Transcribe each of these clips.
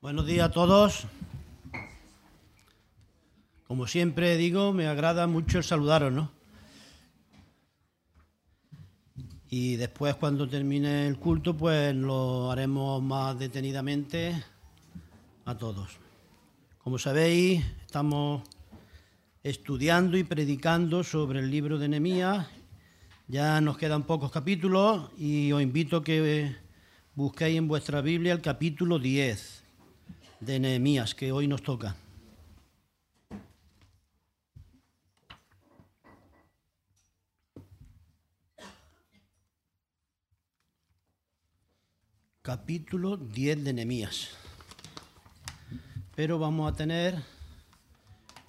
Buenos días a todos. Como siempre digo, me agrada mucho saludaros, ¿no? Y después, cuando termine el culto, pues lo haremos más detenidamente a todos. Como sabéis, estamos estudiando y predicando sobre el libro de Nehemías. Ya nos quedan pocos capítulos y os invito a que busquéis en vuestra Biblia el capítulo 10 de Nehemías, que hoy nos toca. Capítulo 10 de Nehemías. Pero vamos a tener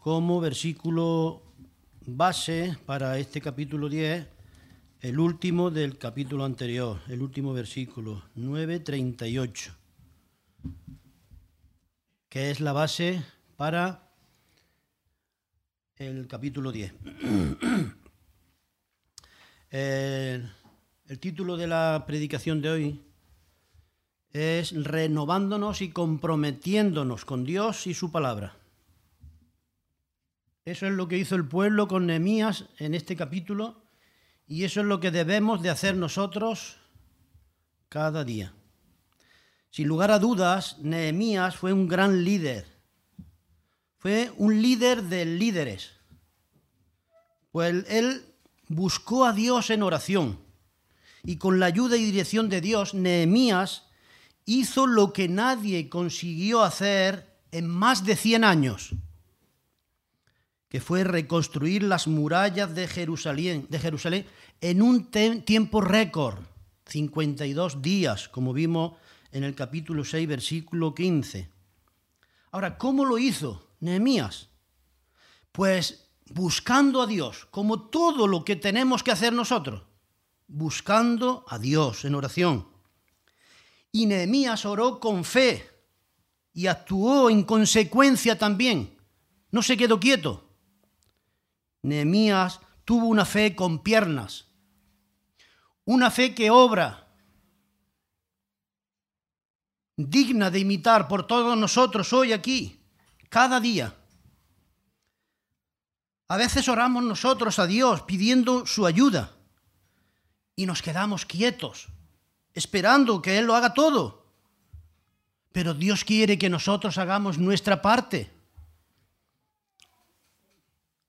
como versículo base para este capítulo 10 el último del capítulo anterior, el último versículo, 938 que es la base para el capítulo 10. el, el título de la predicación de hoy es renovándonos y comprometiéndonos con Dios y su palabra. Eso es lo que hizo el pueblo con Nehemías en este capítulo y eso es lo que debemos de hacer nosotros cada día. Sin lugar a dudas, Nehemías fue un gran líder. Fue un líder de líderes. Pues él buscó a Dios en oración. Y con la ayuda y dirección de Dios, Nehemías hizo lo que nadie consiguió hacer en más de 100 años, que fue reconstruir las murallas de Jerusalén, de Jerusalén en un tiempo récord, 52 días, como vimos en el capítulo 6, versículo 15. Ahora, ¿cómo lo hizo Nehemías? Pues buscando a Dios, como todo lo que tenemos que hacer nosotros, buscando a Dios en oración. Y Nehemías oró con fe y actuó en consecuencia también. No se quedó quieto. Nehemías tuvo una fe con piernas, una fe que obra, digna de imitar por todos nosotros hoy aquí, cada día. A veces oramos nosotros a Dios pidiendo su ayuda y nos quedamos quietos, esperando que Él lo haga todo. Pero Dios quiere que nosotros hagamos nuestra parte.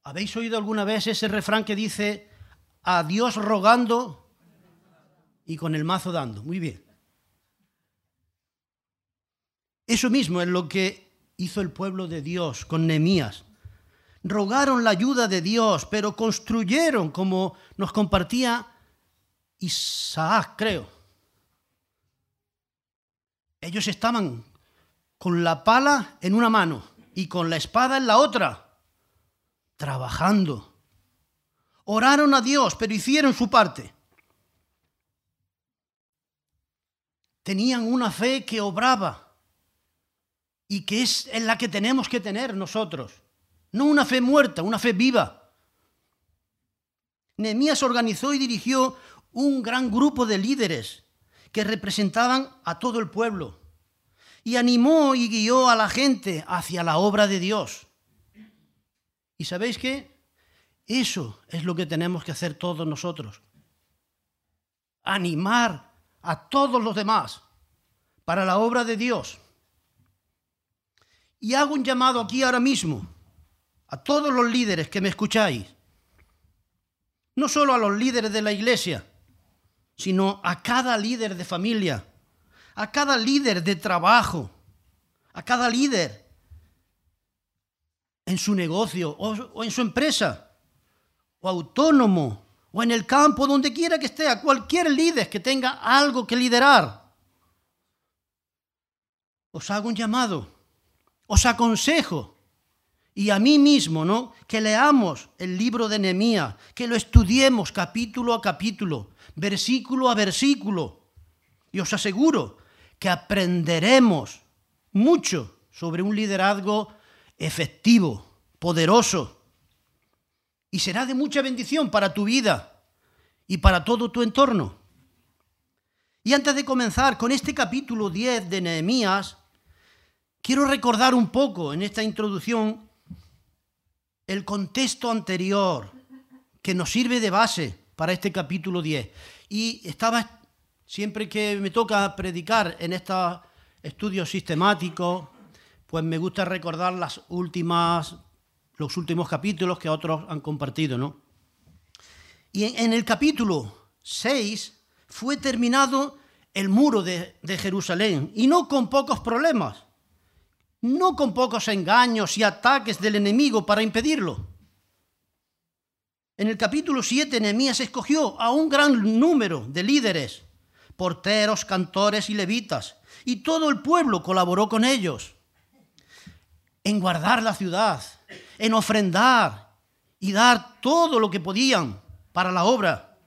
¿Habéis oído alguna vez ese refrán que dice, a Dios rogando y con el mazo dando? Muy bien. Eso mismo es lo que hizo el pueblo de Dios con Nehemías. Rogaron la ayuda de Dios, pero construyeron, como nos compartía Isaac, creo. Ellos estaban con la pala en una mano y con la espada en la otra, trabajando. Oraron a Dios, pero hicieron su parte. Tenían una fe que obraba y que es en la que tenemos que tener nosotros. No una fe muerta, una fe viva. Nehemías organizó y dirigió un gran grupo de líderes que representaban a todo el pueblo y animó y guió a la gente hacia la obra de Dios. ¿Y sabéis qué? Eso es lo que tenemos que hacer todos nosotros. Animar a todos los demás para la obra de Dios. Y hago un llamado aquí ahora mismo a todos los líderes que me escucháis, no solo a los líderes de la iglesia, sino a cada líder de familia, a cada líder de trabajo, a cada líder en su negocio o, en su empresa, o autónomo, o en el campo, donde quiera que esté, a cualquier líder que tenga algo que liderar. Os hago un llamado os aconsejo, y a mí mismo, ¿no? Que leamos el libro de Nehemías, que lo estudiemos capítulo a capítulo, versículo a versículo. Y os aseguro que aprenderemos mucho sobre un liderazgo efectivo, poderoso, y será de mucha bendición para tu vida y para todo tu entorno. Y antes de comenzar con este capítulo 10 de Nehemías, quiero recordar un poco en esta introducción el contexto anterior que nos sirve de base para este capítulo 10. Y estaba, siempre que me toca predicar en estos estudios sistemáticos, pues me gusta recordar las últimas, los últimos capítulos que otros han compartido, ¿no? Y en, el capítulo 6 fue terminado el muro de, de Jerusalén, y no con pocos problemas, no con pocos engaños y ataques del enemigo para impedirlo. En el capítulo 7, Nehemías escogió a un gran número de líderes, porteros, cantores y levitas, y todo el pueblo colaboró con ellos en guardar la ciudad, en ofrendar y dar todo lo que podían para la obra.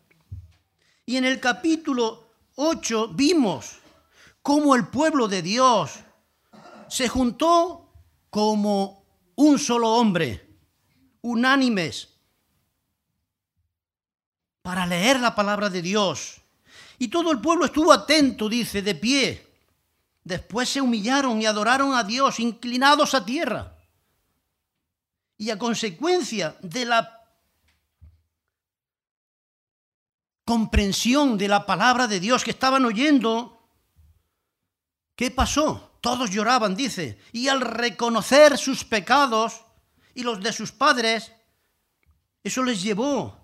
Y en el capítulo 8 vimos cómo el pueblo de Dios se juntó como un solo hombre, unánimes, para leer la palabra de Dios. Y todo el pueblo estuvo atento, dice, de pie. Después se humillaron y adoraron a Dios, inclinados a tierra. Y a consecuencia de la comprensión de la palabra de Dios que estaban oyendo, ¿qué pasó? Todos lloraban, dice, y al reconocer sus pecados y los de sus padres, eso les llevó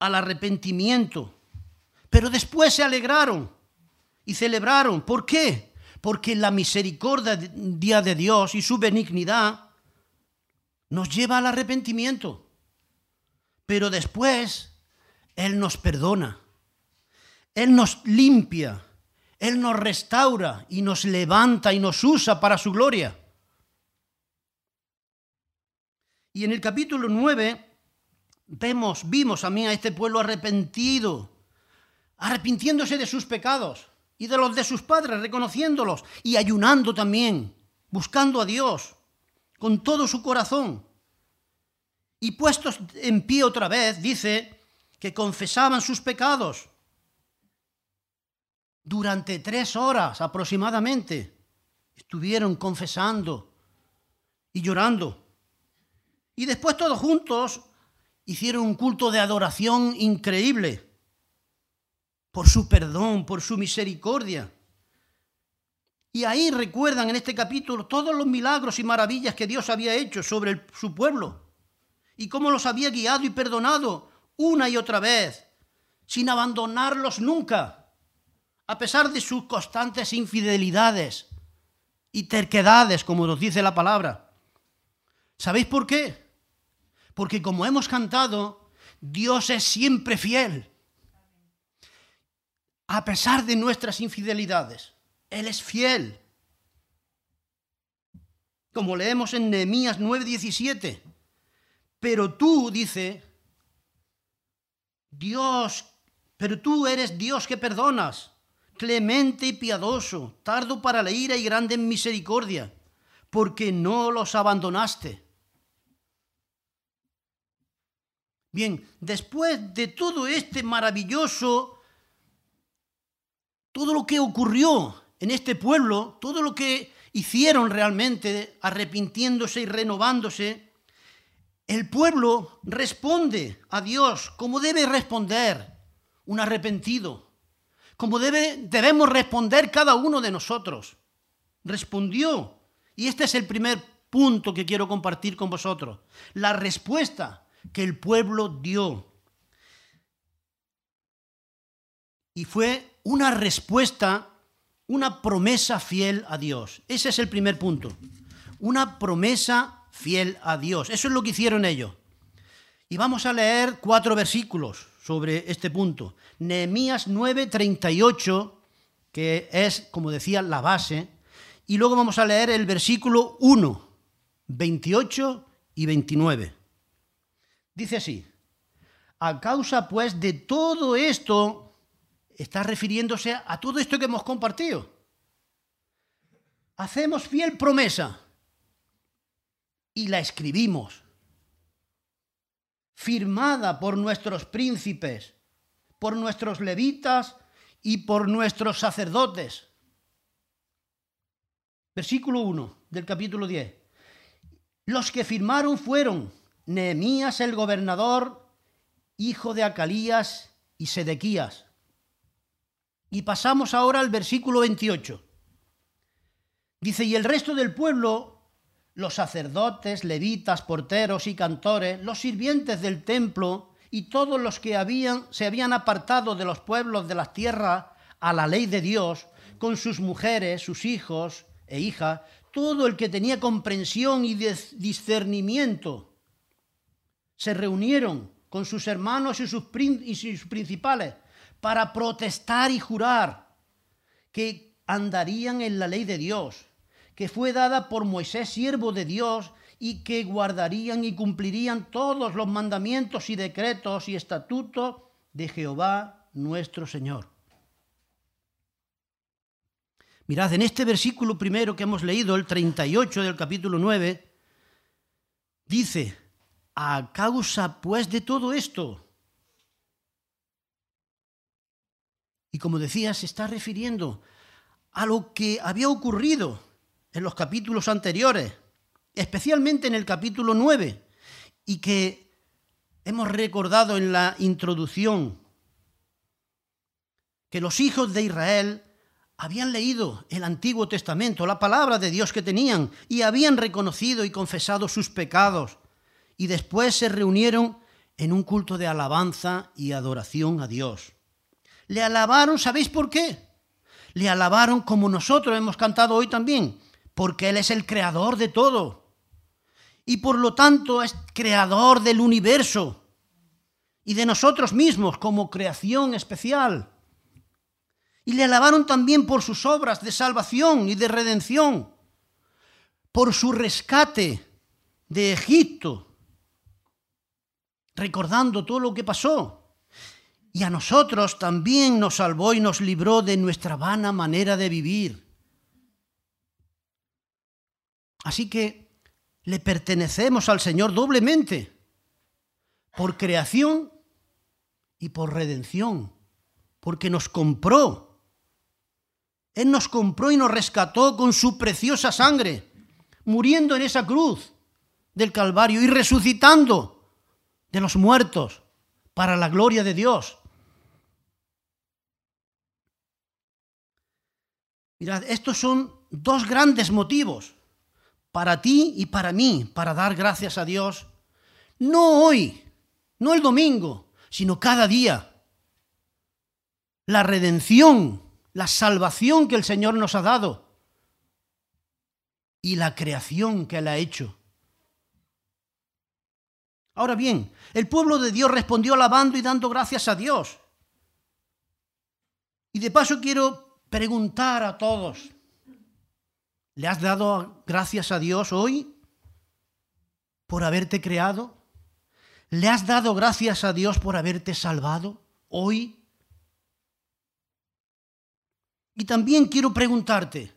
al arrepentimiento. Pero después se alegraron y celebraron. ¿Por qué? Porque la misericordia de Dios y su benignidad nos lleva al arrepentimiento. Pero después Él nos perdona. Él nos limpia. Él nos restaura y nos levanta y nos usa para su gloria. Y en el capítulo 9 vemos, vimos a mí a este pueblo arrepentido, arrepintiéndose de sus pecados y de los de sus padres, reconociéndolos y ayunando también, buscando a Dios con todo su corazón. Y puestos en pie otra vez, dice que confesaban sus pecados durante tres horas aproximadamente. Estuvieron confesando y llorando. Y después todos juntos hicieron un culto de adoración increíble por su perdón, por su misericordia. Y ahí recuerdan en este capítulo todos los milagros y maravillas que Dios había hecho sobre su pueblo y cómo los había guiado y perdonado una y otra vez, sin abandonarlos nunca, a pesar de sus constantes infidelidades y terquedades, como nos dice la palabra. ¿Sabéis por qué? Porque como hemos cantado, Dios es siempre fiel. A pesar de nuestras infidelidades, Él es fiel. Como leemos en Nehemías 9:17. Pero tú, dice, Dios, pero tú eres Dios que perdonas, clemente y piadoso, tardo para la ira y grande en misericordia, porque no los abandonaste. Bien, después de todo este maravilloso, todo lo que ocurrió en este pueblo, todo lo que hicieron realmente arrepintiéndose y renovándose, el pueblo responde a Dios como debe responder un arrepentido, como debe, debemos responder cada uno de nosotros. Respondió. Y este es el primer punto que quiero compartir con vosotros. La respuesta que el pueblo dio. Y fue una respuesta, una promesa fiel a Dios. Ese es el primer punto. Una promesa fiel a Dios. Eso es lo que hicieron ellos. Y vamos a leer cuatro versículos sobre este punto. Nehemías 9, 38, que es, como decía, la base. Y luego vamos a leer el versículo 1, 28 y 29. Dice así, a causa pues de todo esto, está refiriéndose a todo esto que hemos compartido. Hacemos fiel promesa y la escribimos, firmada por nuestros príncipes, por nuestros levitas y por nuestros sacerdotes. Versículo 1 del capítulo 10. Los que firmaron fueron Nehemías el gobernador, hijo de Acalías y Sedequías. Y pasamos ahora al versículo 28. Dice, y el resto del pueblo, los sacerdotes, levitas, porteros y cantores, los sirvientes del templo y todos los que habían, se habían apartado de los pueblos de las tierras a la ley de Dios, con sus mujeres, sus hijos e hijas, todo el que tenía comprensión y discernimiento, se reunieron con sus hermanos y sus, y sus principales para protestar y jurar que andarían en la ley de Dios, que fue dada por Moisés, siervo de Dios, y que guardarían y cumplirían todos los mandamientos y decretos y estatutos de Jehová nuestro Señor. Mirad, en este versículo primero que hemos leído, el 38 del capítulo 9, dice, a causa pues de todo esto. Y como decía, se está refiriendo a lo que había ocurrido en los capítulos anteriores, especialmente en el capítulo 9, y que hemos recordado en la introducción, que los hijos de Israel habían leído el Antiguo Testamento, la palabra de Dios que tenían, y habían reconocido y confesado sus pecados y después se reunieron en un culto de alabanza y adoración a Dios. Le alabaron, ¿sabéis por qué? Le alabaron como nosotros hemos cantado hoy también, porque Él es el creador de todo. Y por lo tanto es creador del universo y de nosotros mismos como creación especial. Y le alabaron también por sus obras de salvación y de redención, por su rescate de Egipto recordando todo lo que pasó. Y a nosotros también nos salvó y nos libró de nuestra vana manera de vivir. Así que le pertenecemos al Señor doblemente, por creación y por redención, porque nos compró. Él nos compró y nos rescató con su preciosa sangre, muriendo en esa cruz del Calvario y resucitando de los muertos para la gloria de Dios. Mirad, estos son dos grandes motivos para ti y para mí, para dar gracias a Dios, no hoy, no el domingo, sino cada día. La redención, la salvación que el Señor nos ha dado y la creación que Él ha hecho. Ahora bien, el pueblo de Dios respondió alabando y dando gracias a Dios. Y de paso quiero preguntar a todos, ¿le has dado gracias a Dios hoy por haberte creado? ¿Le has dado gracias a Dios por haberte salvado hoy? Y también quiero preguntarte,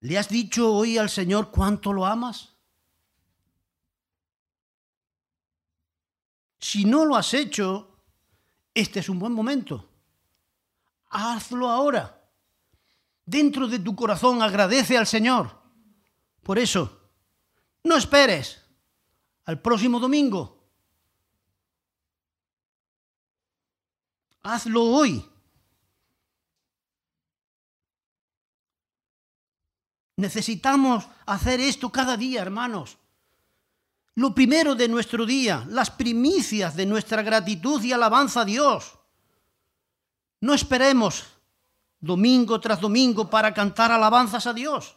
¿le has dicho hoy al Señor cuánto lo amas? Si no lo has hecho, este es un buen momento. Hazlo ahora. Dentro de tu corazón agradece al Señor. Por eso, no esperes al próximo domingo. Hazlo hoy. Necesitamos hacer esto cada día, hermanos lo primero de nuestro día, las primicias de nuestra gratitud y alabanza a Dios. No esperemos domingo tras domingo para cantar alabanzas a Dios,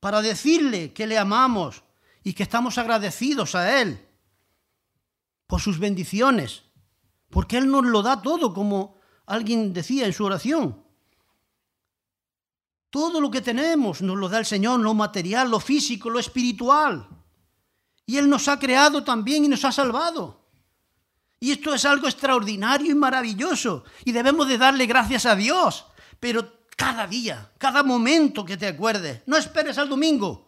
para decirle que le amamos y que estamos agradecidos a Él por sus bendiciones, porque Él nos lo da todo, como alguien decía en su oración. Todo lo que tenemos nos lo da el Señor, lo material, lo físico, lo espiritual. Y Él nos ha creado también y nos ha salvado. Y esto es algo extraordinario y maravilloso. Y debemos de darle gracias a Dios. Pero cada día, cada momento que te acuerdes. No esperes al domingo.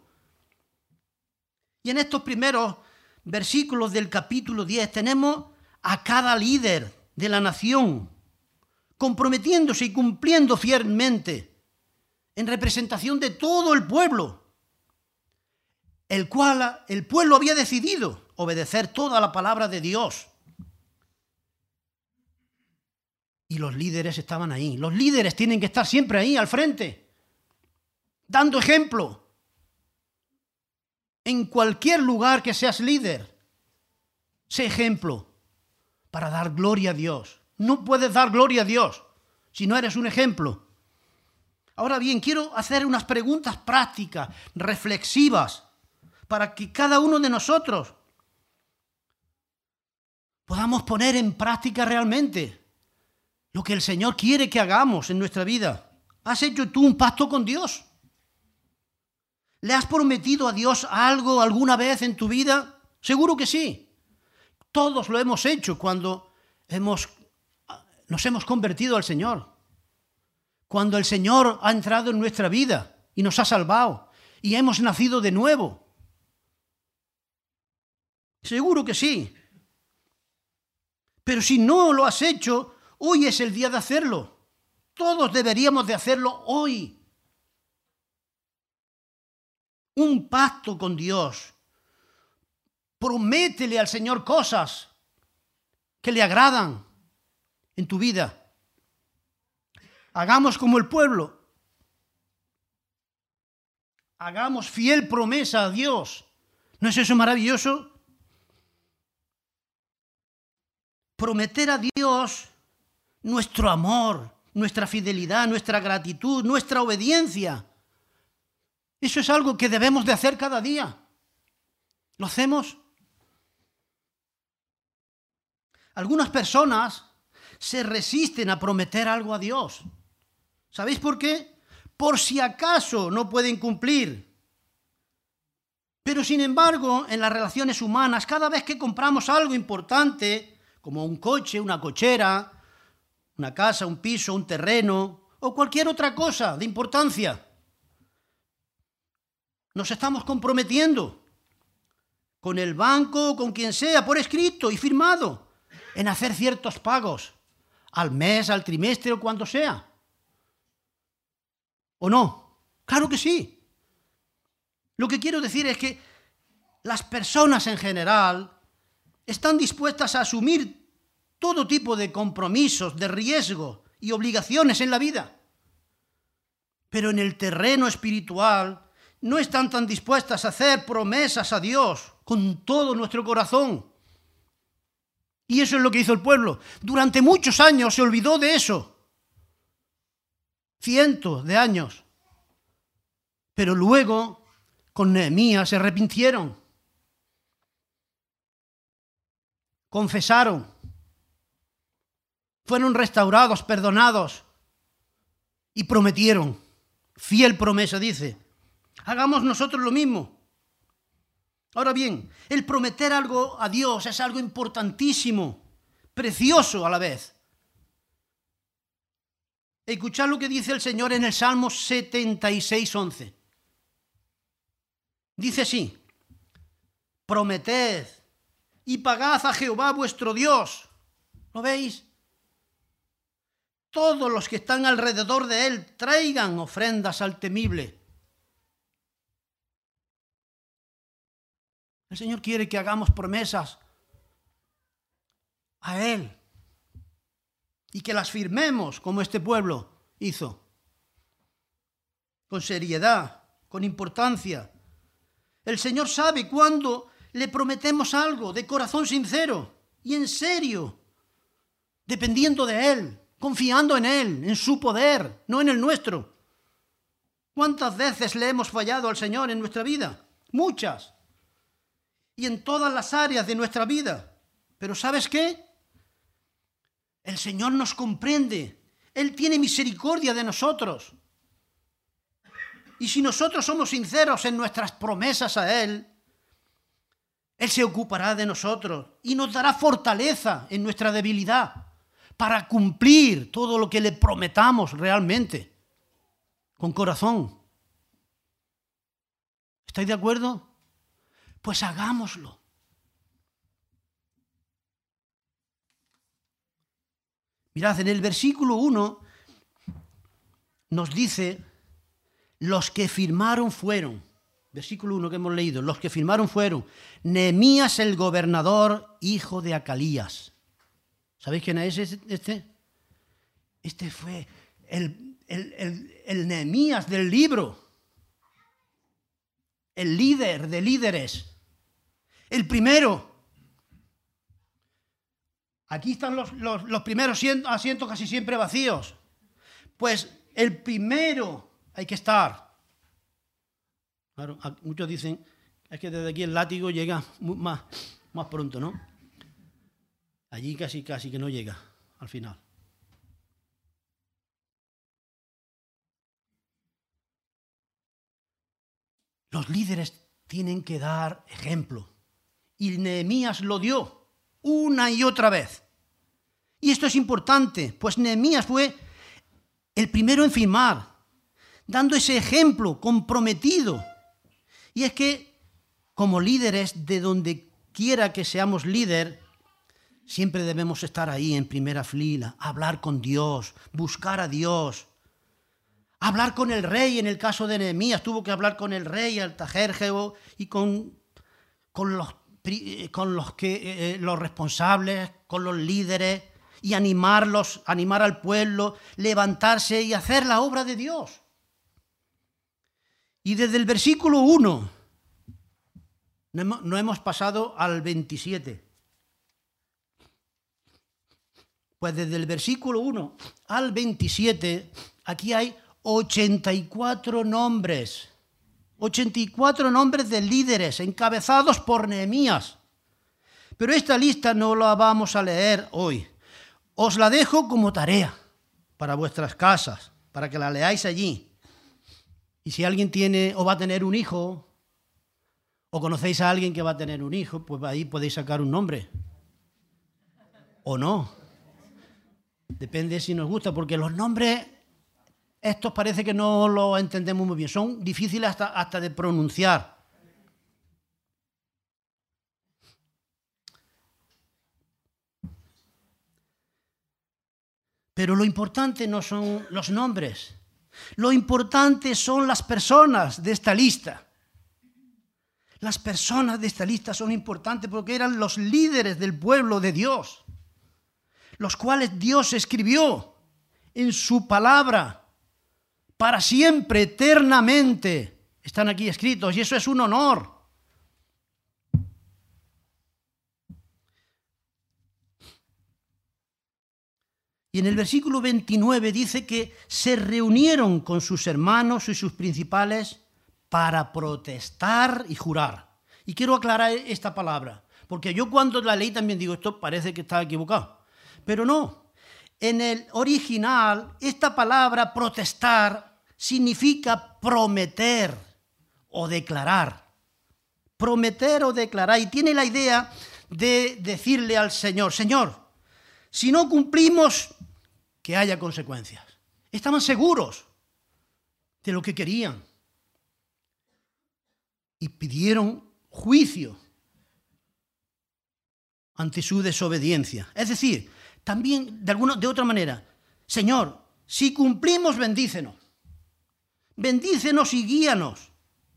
Y en estos primeros versículos del capítulo 10 tenemos a cada líder de la nación comprometiéndose y cumpliendo fielmente en representación de todo el pueblo, el cual el pueblo había decidido obedecer toda la palabra de Dios. Y los líderes estaban ahí. Los líderes tienen que estar siempre ahí, al frente, dando ejemplo. En cualquier lugar que seas líder, sé ejemplo para dar gloria a Dios. No puedes dar gloria a Dios si no eres un ejemplo. Ahora bien, quiero hacer unas preguntas prácticas, reflexivas, para que cada uno de nosotros podamos poner en práctica realmente lo que el Señor quiere que hagamos en nuestra vida. ¿Has hecho tú un pacto con Dios? ¿Le has prometido a Dios algo alguna vez en tu vida? Seguro que sí. Todos lo hemos hecho cuando hemos, nos hemos convertido al Señor cuando el Señor ha entrado en nuestra vida y nos ha salvado y hemos nacido de nuevo? Seguro que sí. Pero si no lo has hecho, hoy es el día de hacerlo. Todos deberíamos de hacerlo hoy. Un pacto con Dios. Prométele al Señor cosas que le agradan en tu vida. Hagamos como el pueblo. Hagamos fiel promesa a Dios. ¿No es eso maravilloso? Prometer a Dios nuestro amor, nuestra fidelidad, nuestra gratitud, nuestra obediencia. Eso es algo que debemos de hacer cada día. ¿Lo hacemos? Algunas personas se resisten a prometer algo a Dios. ¿Sabéis por qué? Por si acaso no pueden cumplir. Pero sin embargo, en las relaciones humanas, cada vez que compramos algo importante, como un coche, una cochera, una casa, un piso, un terreno o cualquier otra cosa de importancia, nos estamos comprometiendo con el banco, con quien sea, por escrito y firmado, en hacer ciertos pagos, al mes, al trimestre o cuando sea. ¿O no? Claro que sí. Lo que quiero decir es que las personas en general están dispuestas a asumir todo tipo de compromisos, de riesgo y obligaciones en la vida. Pero en el terreno espiritual no están tan dispuestas a hacer promesas a Dios con todo nuestro corazón. Y eso es lo que hizo el pueblo. Durante muchos años se olvidó de eso cientos de años. Pero luego con Nehemías se arrepintieron, confesaron, fueron restaurados, perdonados y prometieron. Fiel promesa, dice. Hagamos nosotros lo mismo. Ahora bien, el prometer algo a Dios es algo importantísimo, precioso a la vez. Escuchad lo que dice el Señor en el Salmo 76, 11. Dice así, prometed y pagad a Jehová vuestro Dios. ¿Lo veis? Todos los que están alrededor de él traigan ofrendas al temible. El Señor quiere que hagamos promesas a Él y que las firmemos como este pueblo hizo, con seriedad, con importancia. El Señor sabe cuándo le prometemos algo de corazón sincero y en serio, dependiendo de Él, confiando en Él, en su poder, no en el nuestro. ¿Cuántas veces le hemos fallado al Señor en nuestra vida? Muchas. Y en todas las áreas de nuestra vida. Pero ¿sabes qué? El Señor nos comprende. Él tiene misericordia de nosotros. Y si nosotros somos sinceros en nuestras promesas a Él, Él se ocupará de nosotros y nos dará fortaleza en nuestra debilidad para cumplir todo lo que le prometamos realmente, con corazón. ¿Estáis de acuerdo? Pues hagámoslo. Mirad, en el versículo 1 nos dice Los que firmaron fueron, versículo 1 que hemos leído, los que firmaron fueron Nehemías el gobernador, hijo de Acalías. ¿Sabéis quién es este? Este fue el, el, el Nehemías del libro, el líder de líderes, el primero. Aquí están los, los primeros asientos casi siempre vacíos. Pues el primero hay que estar. Claro, muchos dicen, es que desde aquí el látigo llega más, más pronto, ¿no? Allí casi, casi que no llega al final. Los líderes tienen que dar ejemplo. Y Nehemías lo dio una y otra vez. Y esto es importante, pues Nehemías fue el primero en firmar, dando ese ejemplo comprometido. Y es que como líderes de donde quiera que seamos líder, siempre debemos estar ahí en primera fila, hablar con Dios, buscar a Dios, hablar con el rey. En el caso de Nehemías tuvo que hablar con el rey Altajerjeo y con, con los con los, que, eh, eh, los responsables, con los líderes, y animarlos, animar al pueblo, levantarse y hacer la obra de Dios. Y desde el versículo 1, no hemos pasado al 27. Pues desde el versículo 1 al 27, aquí hay 84 nombres. 84 nombres de líderes encabezados por Nehemías. Pero esta lista no la vamos a leer hoy. Os la dejo como tarea para vuestras casas, para que la leáis allí. Y si alguien tiene o va a tener un hijo, o conocéis a alguien que va a tener un hijo, pues ahí podéis sacar un nombre. O no. Depende si nos gusta, porque los nombres estos parece que no lo entendemos muy bien, son difíciles hasta, hasta de pronunciar. Pero lo importante no son los nombres, lo importante son las personas de esta lista. Las personas de esta lista son importantes porque eran los líderes del pueblo de Dios, los cuales Dios escribió en su palabra para siempre, eternamente. Están aquí escritos y eso es un honor. Y en el versículo 29 dice que se reunieron con sus hermanos y sus principales para protestar y jurar. Y quiero aclarar esta palabra, porque yo cuando la leí también digo, esto parece que está equivocado. Pero no, en el original, esta palabra protestar significa prometer o declarar. Prometer o declarar. Y tiene la idea de decirle al Señor, Señor, si no cumplimos, que haya consecuencias. Estaban seguros de lo que querían. Y pidieron juicio ante su desobediencia. Es decir, también de, alguna, de otra manera, Señor, si cumplimos, bendícenos. Bendícenos y guíanos,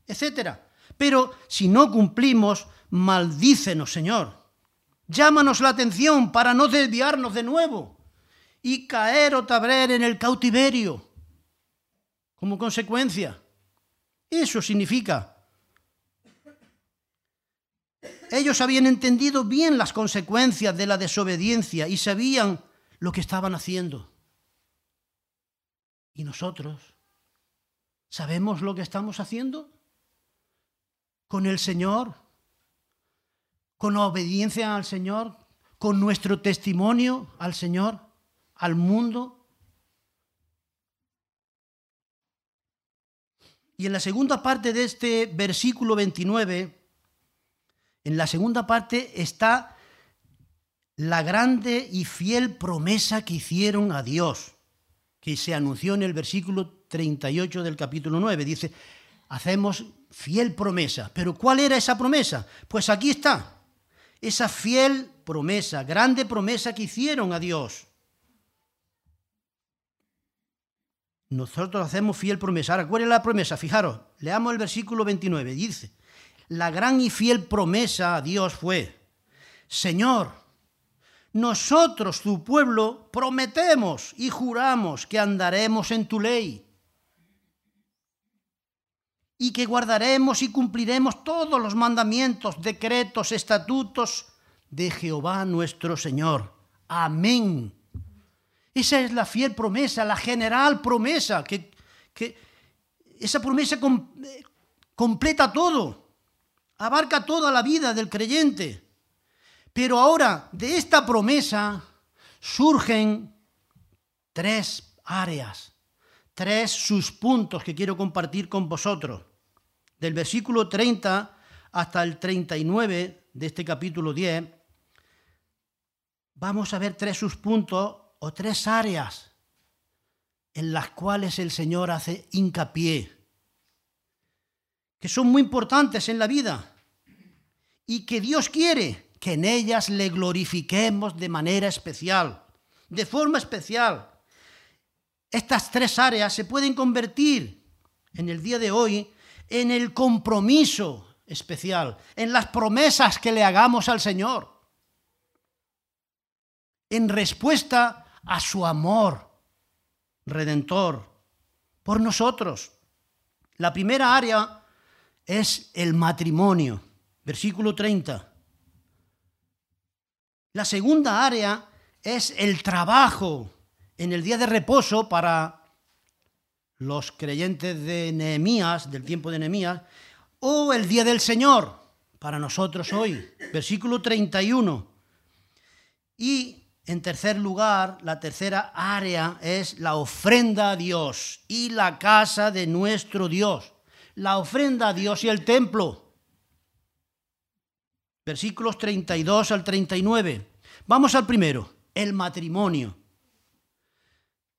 etc. Pero si no cumplimos, maldícenos, Señor. Llámanos la atención para no desviarnos de nuevo y caer o tabrer en el cautiverio como consecuencia. Eso significa. Ellos habían entendido bien las consecuencias de la desobediencia y sabían lo que estaban haciendo. ¿Y nosotros? ¿Sabemos lo que estamos haciendo? ¿Con el Señor? ¿Con la obediencia al Señor? ¿Con nuestro testimonio al Señor? ¿Al mundo? Y en la segunda parte de este versículo 29, en la segunda parte está la grande y fiel promesa que hicieron a Dios, que se anunció en el versículo 38 del capítulo 9. Dice, hacemos fiel promesa. Pero ¿cuál era esa promesa? Pues aquí está, esa fiel promesa, grande promesa que hicieron a Dios. nosotros hacemos fiel promesa. Ahora, ¿cuál es la promesa? Fijaros, leamos el versículo 29. Dice, la gran y fiel promesa a Dios fue, Señor, nosotros, tu pueblo, prometemos y juramos que andaremos en tu ley y que guardaremos y cumpliremos todos los mandamientos, decretos, estatutos de Jehová nuestro Señor. Amén. Esa es la fiel promesa, la general promesa, que, esa promesa completa todo, abarca toda la vida del creyente. Pero ahora, de esta promesa surgen tres áreas, tres sus puntos que quiero compartir con vosotros. Del versículo 30 hasta el 39 de este capítulo 10, vamos a ver tres sus puntos o tres áreas en las cuales el Señor hace hincapié, que son muy importantes en la vida y que Dios quiere que en ellas le glorifiquemos de manera especial, de forma especial. Estas tres áreas se pueden convertir en el día de hoy en el compromiso especial, en las promesas que le hagamos al Señor, en respuesta a su amor redentor por nosotros. La primera área es el matrimonio, versículo 30. La segunda área es el trabajo en el día de reposo para los creyentes de Nehemías, del tiempo de Nehemías, o el día del Señor para nosotros hoy, versículo 31. Y en tercer lugar, la tercera área es la ofrenda a Dios y la casa de nuestro Dios. La ofrenda a Dios y el templo versículos 32 al 39. Vamos al primero, el matrimonio.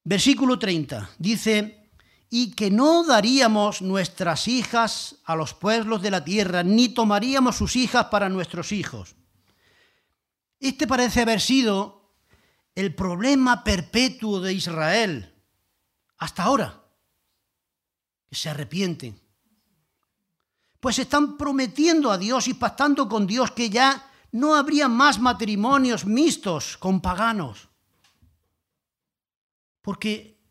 Versículo 30 dice, y que no daríamos nuestras hijas a los pueblos de la tierra, ni tomaríamos sus hijas para nuestros hijos. Este parece haber sido el problema perpetuo de Israel hasta ahora, que se arrepienten pues están prometiendo a Dios y pactando con Dios que ya no habría más matrimonios mixtos con paganos. Porque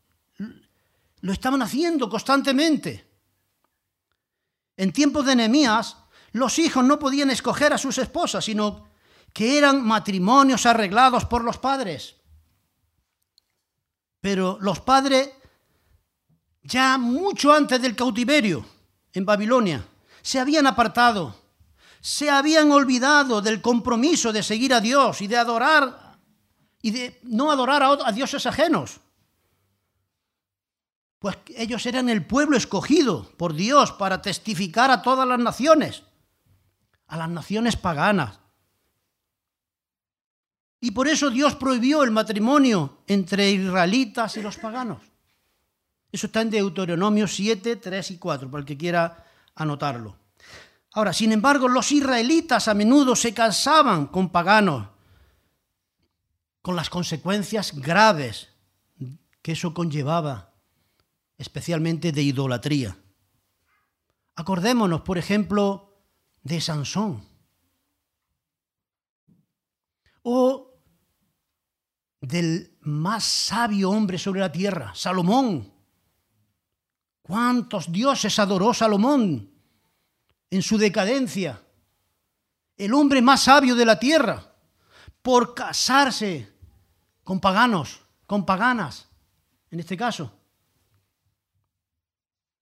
lo estaban haciendo constantemente. En tiempos de Nehemías, los hijos no podían escoger a sus esposas, sino que eran matrimonios arreglados por los padres. Pero los padres, ya mucho antes del cautiverio en Babilonia, se habían apartado, se habían olvidado del compromiso de seguir a Dios y de adorar y de no adorar a, dioses ajenos. Pues ellos eran el pueblo escogido por Dios para testificar a todas las naciones, a las naciones paganas. Y por eso Dios prohibió el matrimonio entre israelitas y los paganos. Eso está en Deuteronomio 7, 3 y 4, para el que quiera anotarlo. Ahora, sin embargo, los israelitas a menudo se casaban con paganos, con las consecuencias graves que eso conllevaba, especialmente de idolatría. Acordémonos, por ejemplo, de Sansón o del más sabio hombre sobre la tierra, Salomón. ¿Cuántos dioses adoró Salomón? en su decadencia, el hombre más sabio de la tierra, por casarse con paganos, con paganas, en este caso.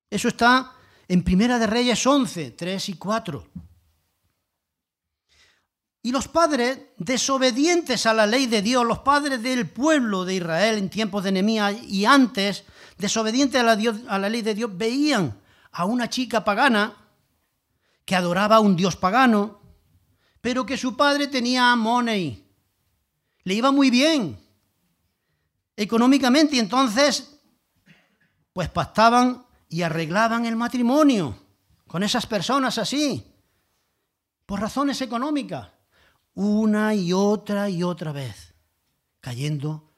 Eso está en Primera de Reyes 11, 3 y 4. Y los padres desobedientes a la ley de Dios, los padres del pueblo de Israel en tiempos de Nehemías y antes, desobedientes a la, ley de Dios, veían a una chica pagana que adoraba a un dios pagano, pero que su padre tenía money. Le iba muy bien económicamente y entonces pues pactaban y arreglaban el matrimonio con esas personas así, por razones económicas, una y otra y otra vez, cayendo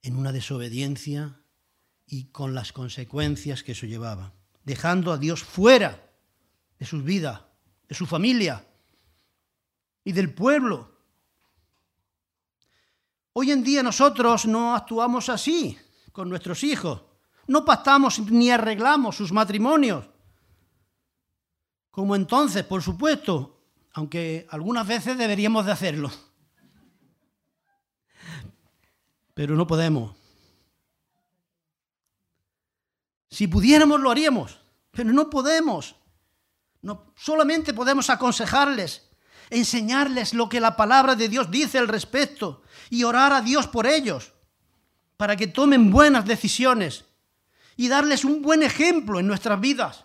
en una desobediencia y con las consecuencias que eso llevaba, dejando a Dios fuera de sus vidas, de su familia y del pueblo. Hoy en día nosotros no actuamos así con nuestros hijos, no pactamos ni arreglamos sus matrimonios. Como entonces, por supuesto, aunque algunas veces deberíamos de hacerlo. Pero no podemos. Si pudiéramos lo haríamos, pero no podemos. No, solamente podemos aconsejarles, enseñarles lo que la palabra de Dios dice al respecto y orar a Dios por ellos, para que tomen buenas decisiones y darles un buen ejemplo en nuestras vidas,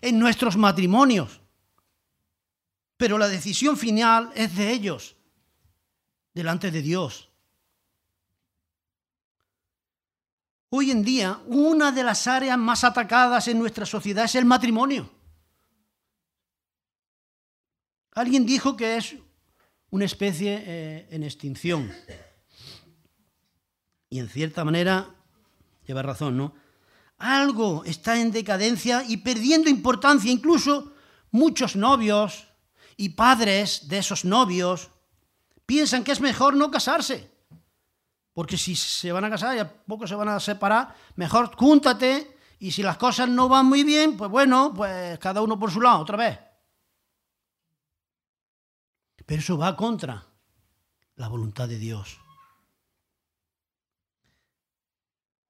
en nuestros matrimonios. Pero la decisión final es de ellos, delante de Dios. Hoy en día, una de las áreas más atacadas en nuestra sociedad es el matrimonio. Alguien dijo que es una especie eh, en extinción. Y en cierta manera lleva razón, ¿no? Algo está en decadencia y perdiendo importancia. Incluso muchos novios y padres de esos novios piensan que es mejor no casarse. Porque si se van a casar y a poco se van a separar, mejor júntate y si las cosas no van muy bien, pues bueno, pues cada uno por su lado, otra vez. Pero eso va contra la voluntad de Dios.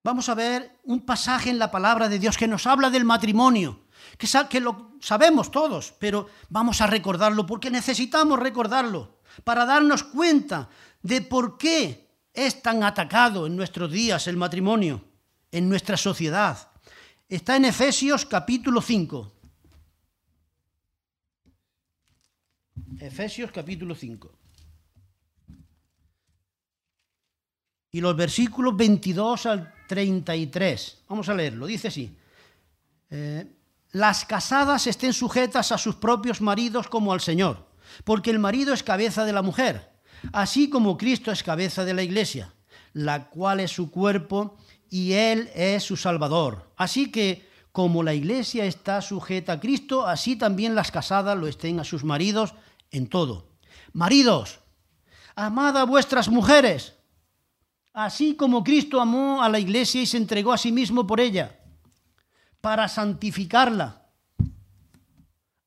Vamos a ver un pasaje en la palabra de Dios que nos habla del matrimonio, que, que lo sabemos todos, pero vamos a recordarlo porque necesitamos recordarlo para darnos cuenta de por qué es tan atacado en nuestros días el matrimonio, en nuestra sociedad. Está en Efesios capítulo 5. Efesios capítulo 5. Y los versículos 22 al 33. Vamos a leerlo. Dice así. Eh, las casadas estén sujetas a sus propios maridos como al Señor, porque el marido es cabeza de la mujer así como Cristo es cabeza de la iglesia, la cual es su cuerpo y Él es su Salvador. Así que como la iglesia está sujeta a Cristo, así también las casadas lo estén a sus maridos en todo. Maridos, amad a vuestras mujeres, así como Cristo amó a la iglesia y se entregó a sí mismo por ella, para santificarla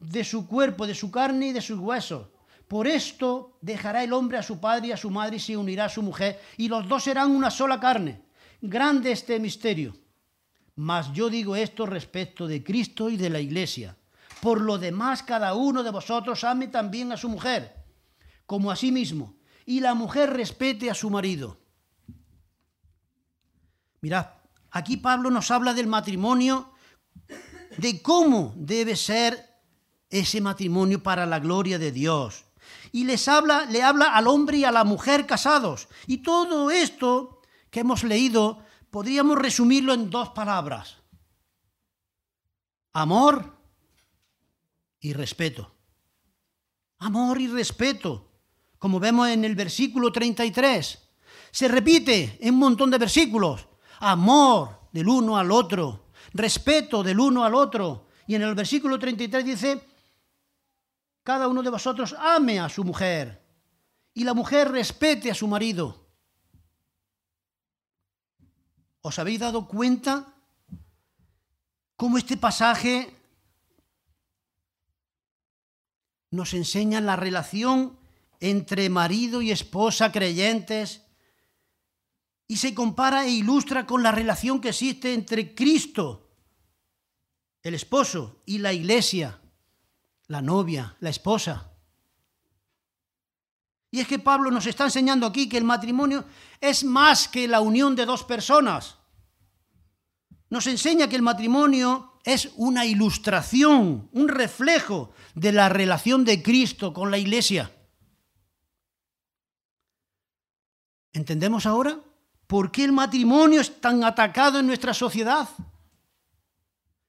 de su cuerpo, de su carne y de sus huesos. Por esto dejará el hombre a su padre y a su madre y se unirá a su mujer, y los dos serán una sola carne. Grande este misterio. Mas yo digo esto respecto de Cristo y de la iglesia. Por lo demás, cada uno de vosotros ame también a su mujer, como a sí mismo, y la mujer respete a su marido. Mirad, aquí Pablo nos habla del matrimonio, de cómo debe ser ese matrimonio para la gloria de Dios. Y les habla, le habla al hombre y a la mujer casados. Y todo esto que hemos leído podríamos resumirlo en dos palabras. Amor y respeto. Amor y respeto, como vemos en el versículo 33. Se repite en un montón de versículos. Amor del uno al otro, respeto del uno al otro. Y en el versículo 33 dice, cada uno de vosotros ame a su mujer y la mujer respete a su marido. ¿Os habéis dado cuenta cómo este pasaje nos enseña la relación entre marido y esposa creyentes y se compara e ilustra con la relación que existe entre Cristo, el esposo, y la iglesia? La novia, la esposa. Y es que Pablo nos está enseñando aquí que el matrimonio es más que la unión de dos personas. nos enseña que el matrimonio es una ilustración, un reflejo de la relación de Cristo con la iglesia. ¿Entendemos ahora por qué el matrimonio es tan atacado en nuestra sociedad?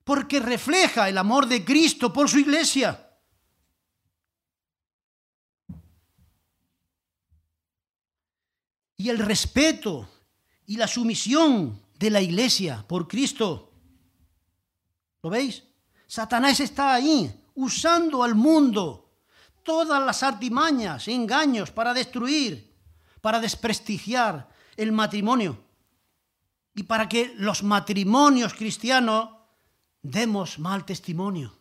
Porque refleja el amor de Cristo por su iglesia. Y el respeto y la sumisión de la iglesia por Cristo. ¿Lo veis? Satanás está ahí usando al mundo todas las artimañas, engaños para destruir, para desprestigiar el matrimonio y para que los matrimonios cristianos demos mal testimonio.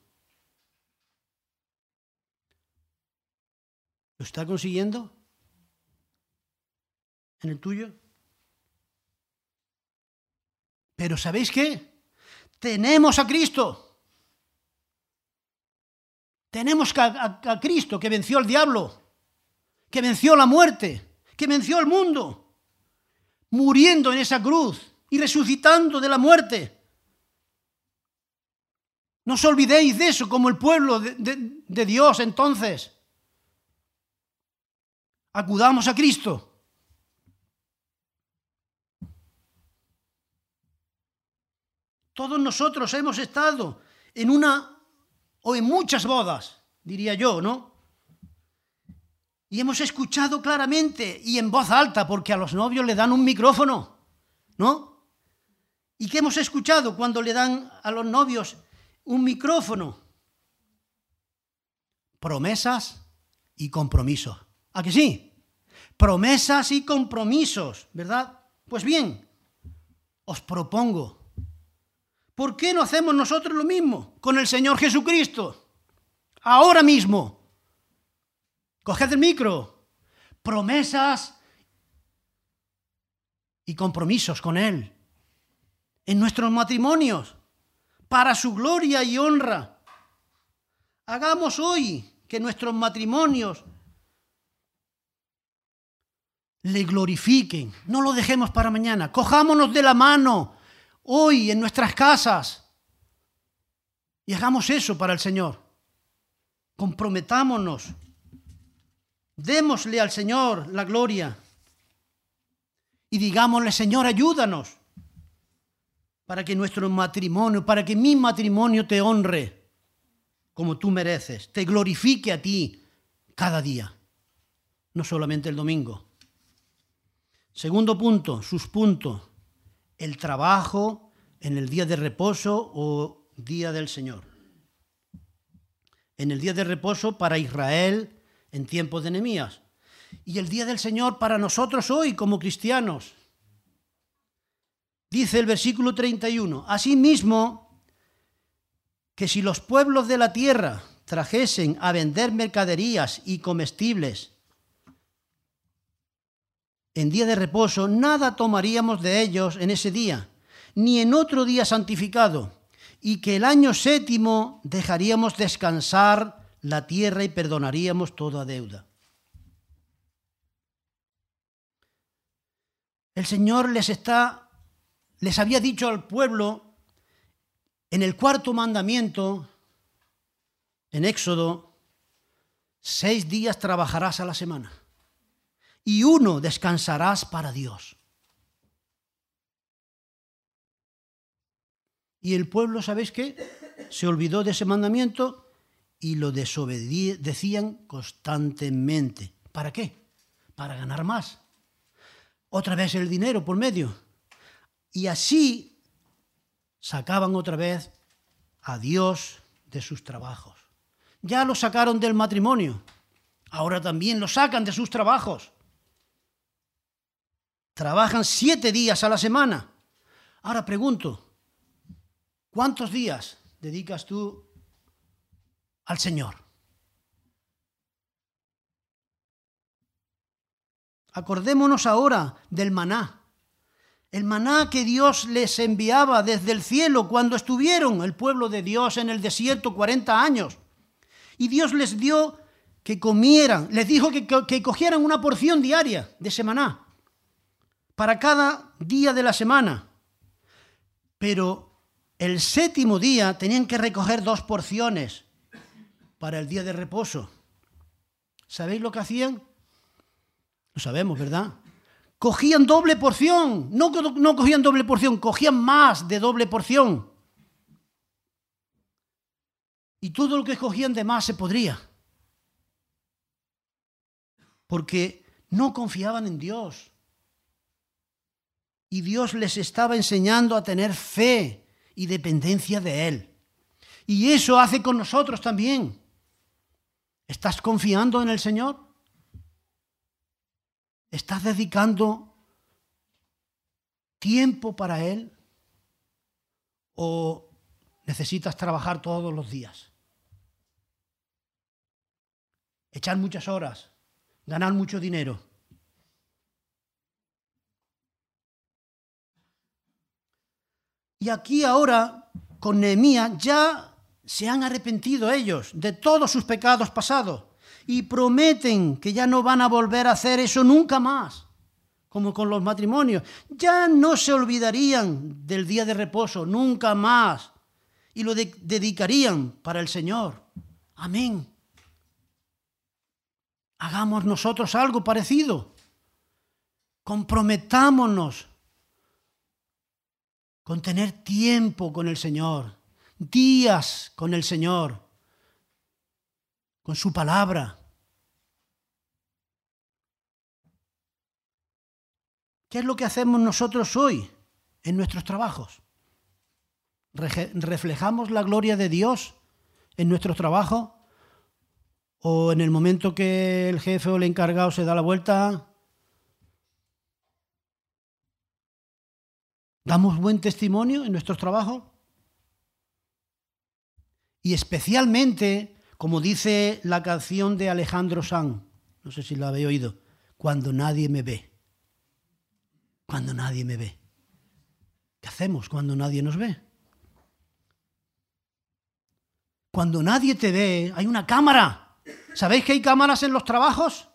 ¿Lo está consiguiendo? ¿En el tuyo? Pero ¿sabéis qué? Tenemos a Cristo. Tenemos a, Cristo que venció al diablo, que venció la muerte, que venció al mundo, muriendo en esa cruz y resucitando de la muerte. No os olvidéis de eso como el pueblo de Dios entonces. Acudamos a Cristo. Todos nosotros hemos estado en una o en muchas bodas, diría yo, ¿no? Y hemos escuchado claramente y en voz alta, porque a los novios le dan un micrófono, ¿no? ¿Y qué hemos escuchado cuando le dan a los novios un micrófono? Promesas y compromisos. ¿A que sí? Promesas y compromisos, ¿verdad? Pues bien, os propongo ¿Por qué no hacemos nosotros lo mismo con el Señor Jesucristo? Ahora mismo. Coged el micro. Promesas y compromisos con Él. En nuestros matrimonios. Para su gloria y honra. Hagamos hoy que nuestros matrimonios le glorifiquen. No lo dejemos para mañana. Cojámonos de la mano hoy en nuestras casas. Y hagamos eso para el Señor. Comprometámonos. Démosle al Señor la gloria. Y digámosle, Señor, ayúdanos para que nuestro matrimonio, para que mi matrimonio te honre como tú mereces, te glorifique a ti cada día, no solamente el domingo. Segundo punto, sus puntos el trabajo en el día de reposo o día del Señor. En el día de reposo para Israel en tiempos de Nehemías y el día del Señor para nosotros hoy como cristianos. Dice el versículo 31, asimismo que si los pueblos de la tierra trajesen a vender mercaderías y comestibles en día de reposo, nada tomaríamos de ellos en ese día, ni en otro día santificado, y que el año séptimo dejaríamos descansar la tierra y perdonaríamos toda deuda. El Señor les está les había dicho al pueblo en el cuarto mandamiento en Éxodo, seis días trabajarás a la semana y uno descansarás para Dios. Y el pueblo, ¿sabéis qué? Se olvidó de ese mandamiento y lo desobedecían constantemente. ¿Para qué? Para ganar más. Otra vez el dinero por medio. Y así sacaban otra vez a Dios de sus trabajos. Ya lo sacaron del matrimonio. Ahora también lo sacan de sus trabajos. Trabajan siete días a la semana. Ahora pregunto, ¿cuántos días dedicas tú al Señor? Acordémonos ahora del maná. El maná que Dios les enviaba desde el cielo cuando estuvieron el pueblo de Dios en el desierto 40 años. Y Dios les dio que comieran, les dijo que, cogieran una porción diaria de ese para cada día de la semana. Pero el séptimo día tenían que recoger dos porciones para el día de reposo. ¿Sabéis lo que hacían? Lo sabemos, ¿verdad? Cogían doble porción, no, no cogían doble porción, cogían más de doble porción. Y todo lo que cogían de más se podría. Porque no confiaban en Dios. Y Dios les estaba enseñando a tener fe y dependencia de Él. Y eso hace con nosotros también. ¿Estás confiando en el Señor? ¿Estás dedicando tiempo para Él? ¿O necesitas trabajar todos los días? Echar muchas horas, ganar mucho dinero. Y aquí ahora, con Nehemías, ya se han arrepentido ellos de todos sus pecados pasados y prometen que ya no van a volver a hacer eso nunca más, como con los matrimonios. Ya no se olvidarían del día de reposo, nunca más, y lo dedicarían para el Señor. Amén. Hagamos nosotros algo parecido. Comprometámonos con tener tiempo con el Señor días con el Señor, con su palabra. ¿Qué es lo que hacemos nosotros hoy en nuestros trabajos? ¿Reflejamos la gloria de Dios en nuestro trabajo? ¿O en el momento que el jefe o el encargado se da la vuelta, damos buen testimonio en nuestros trabajos? Y especialmente, como dice la canción de Alejandro Sanz, no sé si la habéis oído, cuando nadie me ve. Cuando nadie me ve. ¿Qué hacemos cuando nadie nos ve? Cuando nadie te ve, hay una cámara. ¿Sabéis que hay cámaras en los trabajos?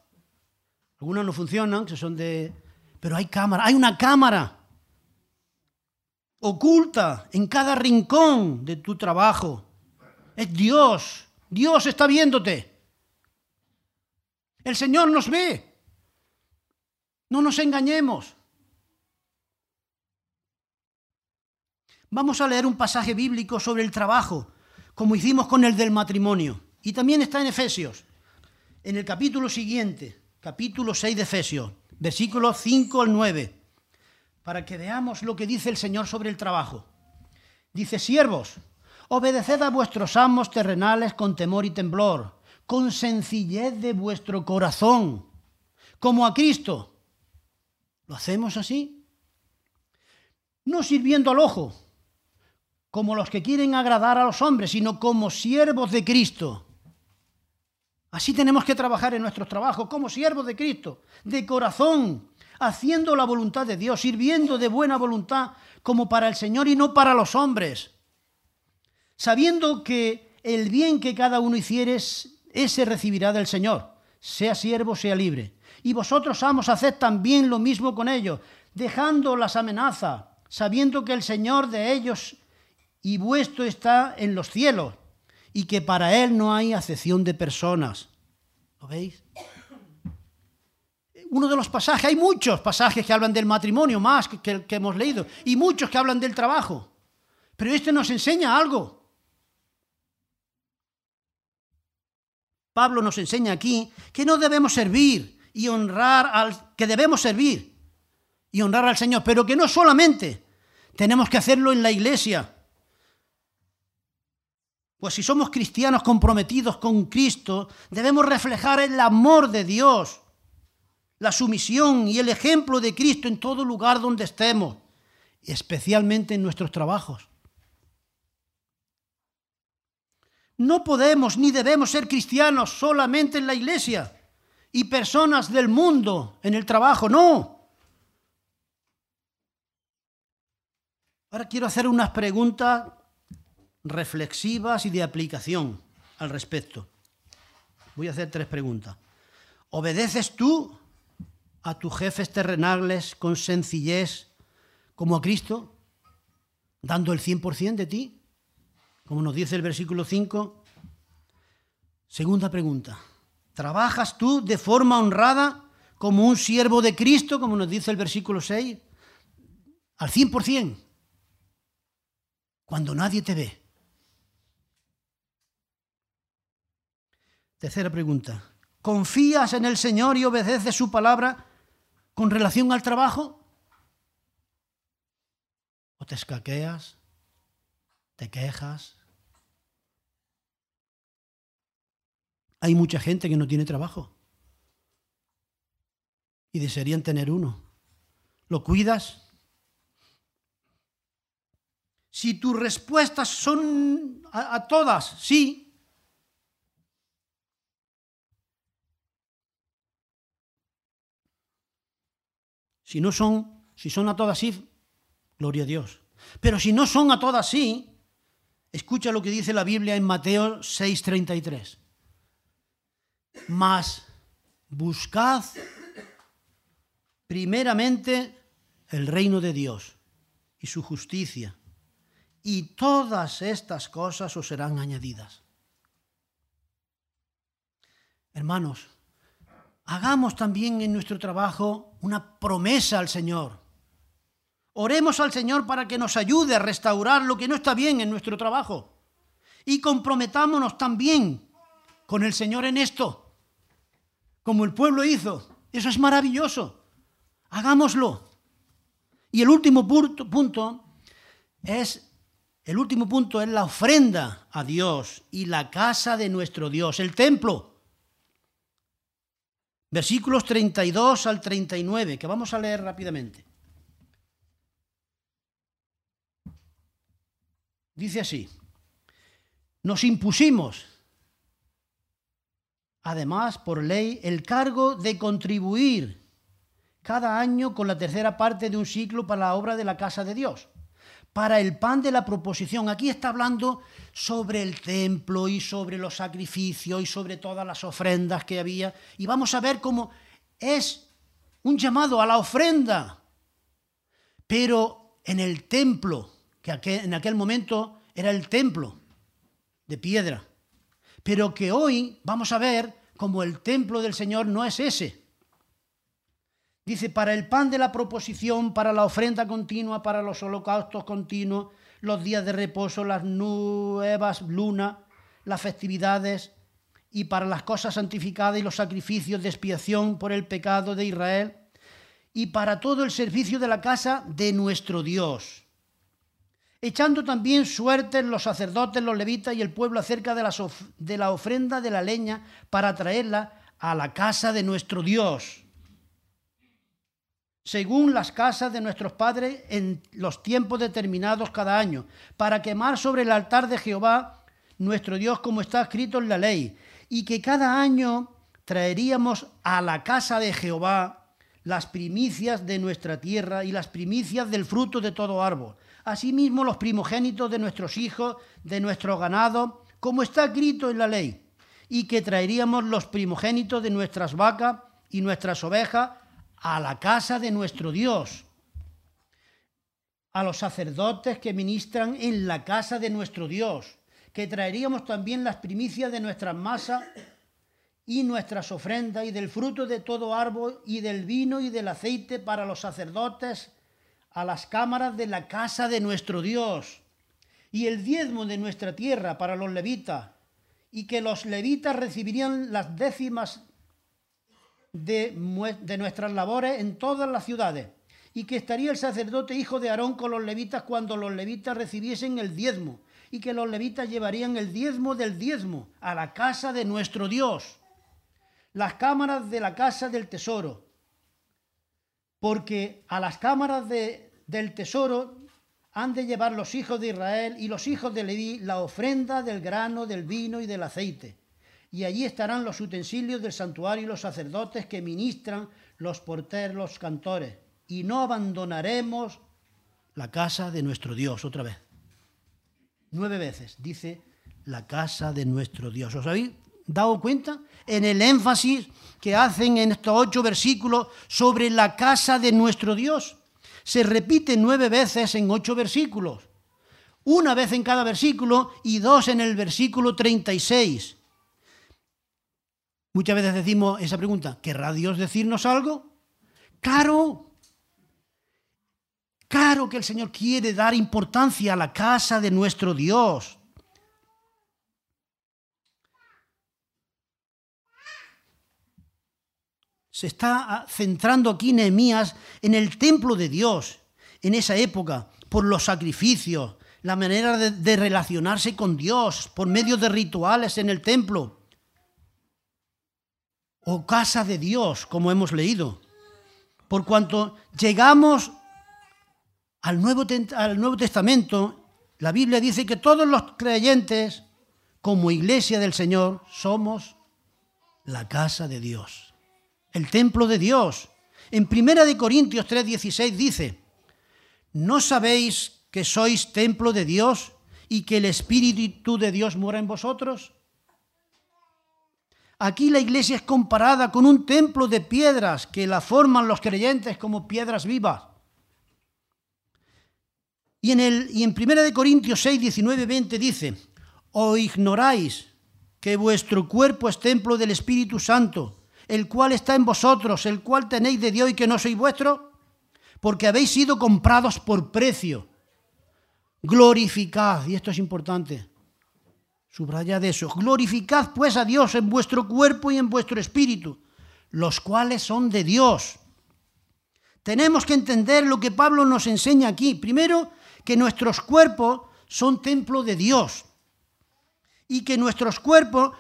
Algunas no funcionan, que son de... Pero hay cámara, hay una cámara oculta en cada rincón de tu trabajo es Dios. Dios está viéndote. El Señor nos ve. No nos engañemos. Vamos a leer un pasaje bíblico sobre el trabajo, como hicimos con el del matrimonio. Y también está en Efesios, en el capítulo siguiente, capítulo 6 de Efesios, versículos 5 al 9, para que veamos lo que dice el Señor sobre el trabajo. Dice, siervos, Obedeced a vuestros amos terrenales con temor y temblor, con sencillez de vuestro corazón, como a Cristo. ¿Lo hacemos así? No sirviendo al ojo, como los que quieren agradar a los hombres, sino como siervos de Cristo. Así tenemos que trabajar en nuestros trabajos, como siervos de Cristo, de corazón, haciendo la voluntad de Dios, sirviendo de buena voluntad como para el Señor y no para los hombres sabiendo que el bien que cada uno hiciere, ese recibirá del Señor, sea siervo, sea libre. Y vosotros, amos, haced también lo mismo con ellos, dejando las amenazas, sabiendo que el Señor de ellos y vuestro está en los cielos, y que para Él no hay acepción de personas. ¿Lo veis? Uno de los pasajes, hay muchos pasajes que hablan del matrimonio, más que, que, hemos leído, y muchos que hablan del trabajo. Pero este nos enseña algo. Pablo nos enseña aquí que no debemos servir y honrar al que debemos servir y honrar al Señor, pero que no solamente tenemos que hacerlo en la iglesia. Pues si somos cristianos comprometidos con Cristo, debemos reflejar el amor de Dios, la sumisión y el ejemplo de Cristo en todo lugar donde estemos, especialmente en nuestros trabajos. No podemos ni debemos ser cristianos solamente en la iglesia y personas del mundo en el trabajo, no. Ahora quiero hacer unas preguntas reflexivas y de aplicación al respecto. Voy a hacer tres preguntas. ¿Obedeces tú a tus jefes terrenales con sencillez como a Cristo? dando el 100% de ti, como nos dice el versículo 5. Segunda pregunta, ¿trabajas tú de forma honrada como un siervo de Cristo, como nos dice el versículo 6? Al 100%, cuando nadie te ve. Tercera pregunta, ¿confías en el Señor y obedeces su palabra con relación al trabajo? ¿O te escaqueas? ¿Te quejas? Hay mucha gente que no tiene trabajo y desearían tener uno. ¿Lo cuidas? Si tus respuestas son a, todas sí, si no son, si son a todas sí, gloria a Dios. Pero si no son a todas sí, escucha lo que dice la Biblia en Mateo 6:33. Mas buscad primeramente el reino de Dios y su justicia, y todas estas cosas os serán añadidas. Hermanos, hagamos también en nuestro trabajo una promesa al Señor. Oremos al Señor para que nos ayude a restaurar lo que no está bien en nuestro trabajo. Y comprometámonos también con el Señor en esto, como el pueblo hizo. Eso es maravilloso. Hagámoslo. Y el último punto, es el último punto es la ofrenda a Dios y la casa de nuestro Dios, el templo. Versículos 32 al 39, que vamos a leer rápidamente. Dice así, nos impusimos, además por ley, el cargo de contribuir cada año con la tercera parte de un ciclo para la obra de la casa de Dios. Para el pan de la proposición. Aquí está hablando sobre el templo y sobre los sacrificios y sobre todas las ofrendas que había. Y vamos a ver cómo es un llamado a la ofrenda. Pero en el templo, que en aquel momento era el templo de piedra, pero que hoy vamos a ver como el templo del Señor no es ese. Dice, para el pan de la proposición, para la ofrenda continua, para los holocaustos continuos, los días de reposo, las nuevas lunas, las festividades y para las cosas santificadas y los sacrificios de expiación por el pecado de Israel y para todo el servicio de la casa de nuestro Dios. Echando también suertes los sacerdotes, los levitas y el pueblo acerca de de la ofrenda de la leña para traerla a la casa de nuestro Dios según las casas de nuestros padres en los tiempos determinados cada año, para quemar sobre el altar de Jehová nuestro Dios como está escrito en la ley, y que cada año traeríamos a la casa de Jehová las primicias de nuestra tierra y las primicias del fruto de todo árbol, asimismo los primogénitos de nuestros hijos, de nuestro ganado, como está escrito en la ley, y que traeríamos los primogénitos de nuestras vacas y nuestras ovejas a la casa de nuestro Dios, a los sacerdotes que ministran en la casa de nuestro Dios, que traeríamos también las primicias de nuestras masas y nuestras ofrendas y del fruto de todo árbol y del vino y del aceite para los sacerdotes a las cámaras de la casa de nuestro Dios y el diezmo de nuestra tierra para los levitas y que los levitas recibirían las décimas de, nuestras labores en todas las ciudades, y que estaría el sacerdote hijo de Aarón con los levitas cuando los levitas recibiesen el diezmo, y que los levitas llevarían el diezmo del diezmo a la casa de nuestro Dios, las cámaras de la casa del tesoro, porque a las cámaras del tesoro han de llevar los hijos de Israel y los hijos de Leví la ofrenda del grano, del vino y del aceite y allí estarán los utensilios del santuario y los sacerdotes que ministran, los porteros, los cantores, y no abandonaremos la casa de nuestro Dios, otra vez. Nueve veces dice la casa de nuestro Dios. ¿Os habéis dado cuenta? En el énfasis que hacen en estos ocho versículos sobre la casa de nuestro Dios. Se repite nueve veces en ocho versículos. una vez en cada versículo y dos en el versículo 36. Muchas veces decimos esa pregunta, ¿querrá Dios decirnos algo? Claro, claro que el Señor quiere dar importancia a la casa de nuestro Dios. Se está centrando aquí Nehemías en el templo de Dios, en esa época, por los sacrificios, la manera de, de relacionarse con Dios, por medio de rituales en el templo o casa de Dios, como hemos leído. Por cuanto llegamos al Nuevo, al Nuevo Testamento, la Biblia dice que todos los creyentes, como iglesia del Señor, somos la casa de Dios, el templo de Dios. En 1 Corintios 3:16 dice, ¿no sabéis que sois templo de Dios y que el Espíritu de Dios mora en vosotros? Aquí la iglesia es comparada con un templo de piedras que la forman los creyentes como piedras vivas. Y en, el, y en 1 Corintios 6, 19, 20 dice, ¿o ignoráis que vuestro cuerpo es templo del Espíritu Santo, el cual está en vosotros, el cual tenéis de Dios y que no sois vuestro? Porque habéis sido comprados por precio. Glorificad, y esto es importante, Subrayad eso. Glorificad pues a Dios en vuestro cuerpo y en vuestro espíritu, los cuales son de Dios. Tenemos que entender lo que Pablo nos enseña aquí. Primero, que nuestros cuerpos son templo de Dios y que nuestros cuerpos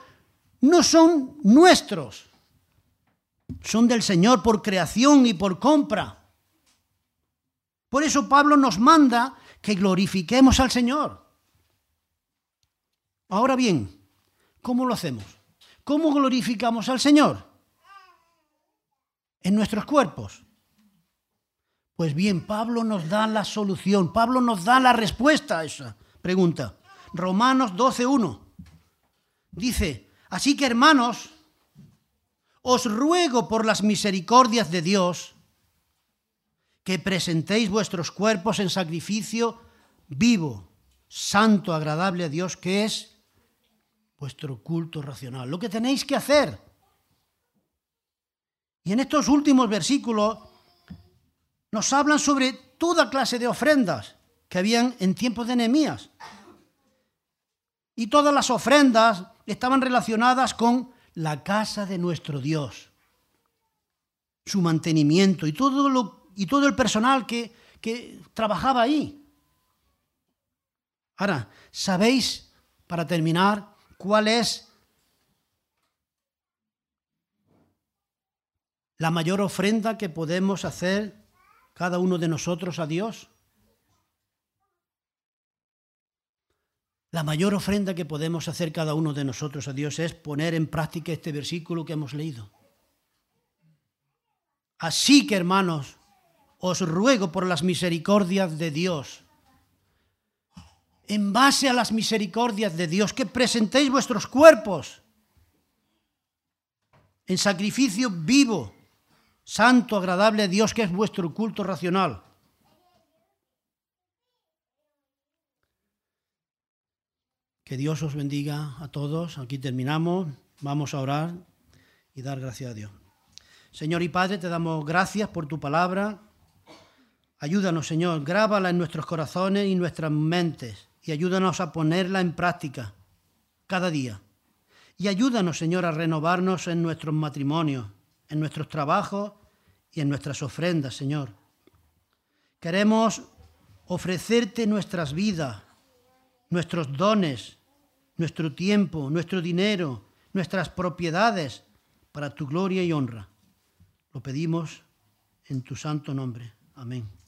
no son nuestros, son del Señor por creación y por compra. Por eso Pablo nos manda que glorifiquemos al Señor. Ahora bien, ¿cómo lo hacemos? ¿Cómo glorificamos al Señor? En nuestros cuerpos. Pues bien, Pablo nos da la solución, Pablo nos da la respuesta a esa pregunta. Romanos 12.1 dice, así que hermanos, os ruego por las misericordias de Dios que presentéis vuestros cuerpos en sacrificio vivo, santo, agradable a Dios, que es vuestro culto racional, lo que tenéis que hacer. Y en estos últimos versículos nos hablan sobre toda clase de ofrendas que habían en tiempos de Nehemías. Y todas las ofrendas estaban relacionadas con la casa de nuestro Dios, su mantenimiento y todo, lo, y todo el personal que, que trabajaba ahí. Ahora, ¿sabéis, para terminar, ¿Cuál es la mayor ofrenda que podemos hacer cada uno de nosotros a Dios? La mayor ofrenda que podemos hacer cada uno de nosotros a Dios es poner en práctica este versículo que hemos leído. Así que, hermanos, os ruego por las misericordias de Dios en base a las misericordias de Dios, que presentéis vuestros cuerpos en sacrificio vivo, santo, agradable a Dios, que es vuestro culto racional. Que Dios os bendiga a todos. Aquí terminamos. Vamos a orar y dar gracias a Dios. Señor y Padre, te damos gracias por tu palabra. Ayúdanos, Señor, grábala en nuestros corazones y nuestras mentes y ayúdanos a ponerla en práctica cada día. Y ayúdanos, Señor, a renovarnos en nuestros matrimonios, en nuestros trabajos y en nuestras ofrendas, Señor. Queremos ofrecerte nuestras vidas, nuestros dones, nuestro tiempo, nuestro dinero, nuestras propiedades, para tu gloria y honra. Lo pedimos en tu santo nombre. Amén.